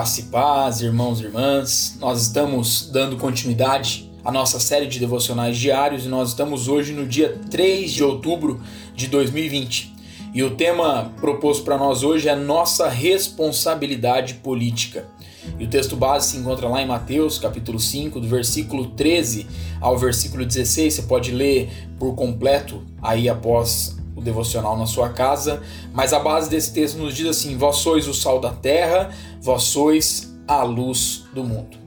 Graça e paz, irmãos e irmãs. Nós estamos dando continuidade à nossa série de devocionais diários e nós estamos hoje no dia 3 de outubro de 2020. E o tema proposto para nós hoje é nossa responsabilidade política. E o texto base se encontra lá em Mateus, capítulo 5, do versículo 13 ao versículo 16. Você pode ler por completo aí após o devocional na sua casa, mas a base desse texto nos diz assim: Vós sois o sal da terra, vós sois a luz do mundo.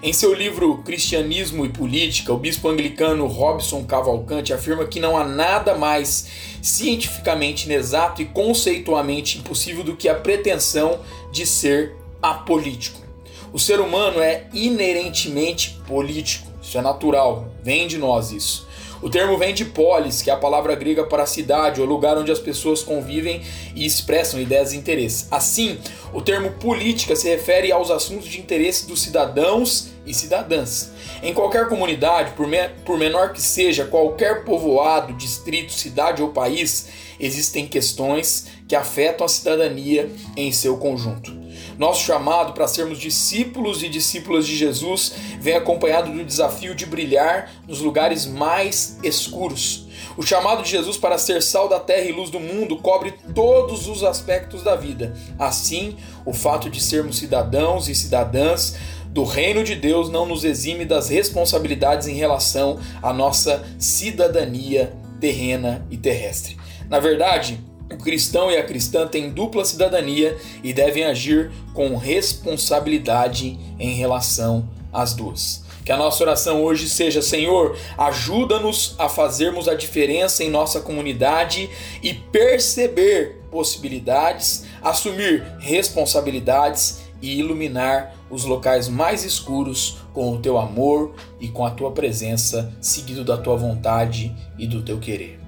Em seu livro Cristianismo e Política, o bispo anglicano Robson Cavalcante afirma que não há nada mais cientificamente inexato e conceitualmente impossível do que a pretensão de ser apolítico. O ser humano é inerentemente político, isso é natural, vem de nós isso. O termo vem de polis, que é a palavra grega para cidade ou lugar onde as pessoas convivem e expressam ideias e interesses. Assim, o termo política se refere aos assuntos de interesse dos cidadãos e cidadãs. Em qualquer comunidade, por, me por menor que seja, qualquer povoado, distrito, cidade ou país, existem questões que afetam a cidadania em seu conjunto. Nosso chamado para sermos discípulos e discípulas de Jesus vem acompanhado do desafio de brilhar nos lugares mais escuros. O chamado de Jesus para ser sal da terra e luz do mundo cobre todos os aspectos da vida. Assim, o fato de sermos cidadãos e cidadãs do reino de Deus não nos exime das responsabilidades em relação à nossa cidadania terrena e terrestre. Na verdade, o cristão e a cristã têm dupla cidadania e devem agir com responsabilidade em relação às duas. Que a nossa oração hoje seja: Senhor, ajuda-nos a fazermos a diferença em nossa comunidade e perceber possibilidades, assumir responsabilidades e iluminar os locais mais escuros com o teu amor e com a tua presença, seguido da tua vontade e do teu querer.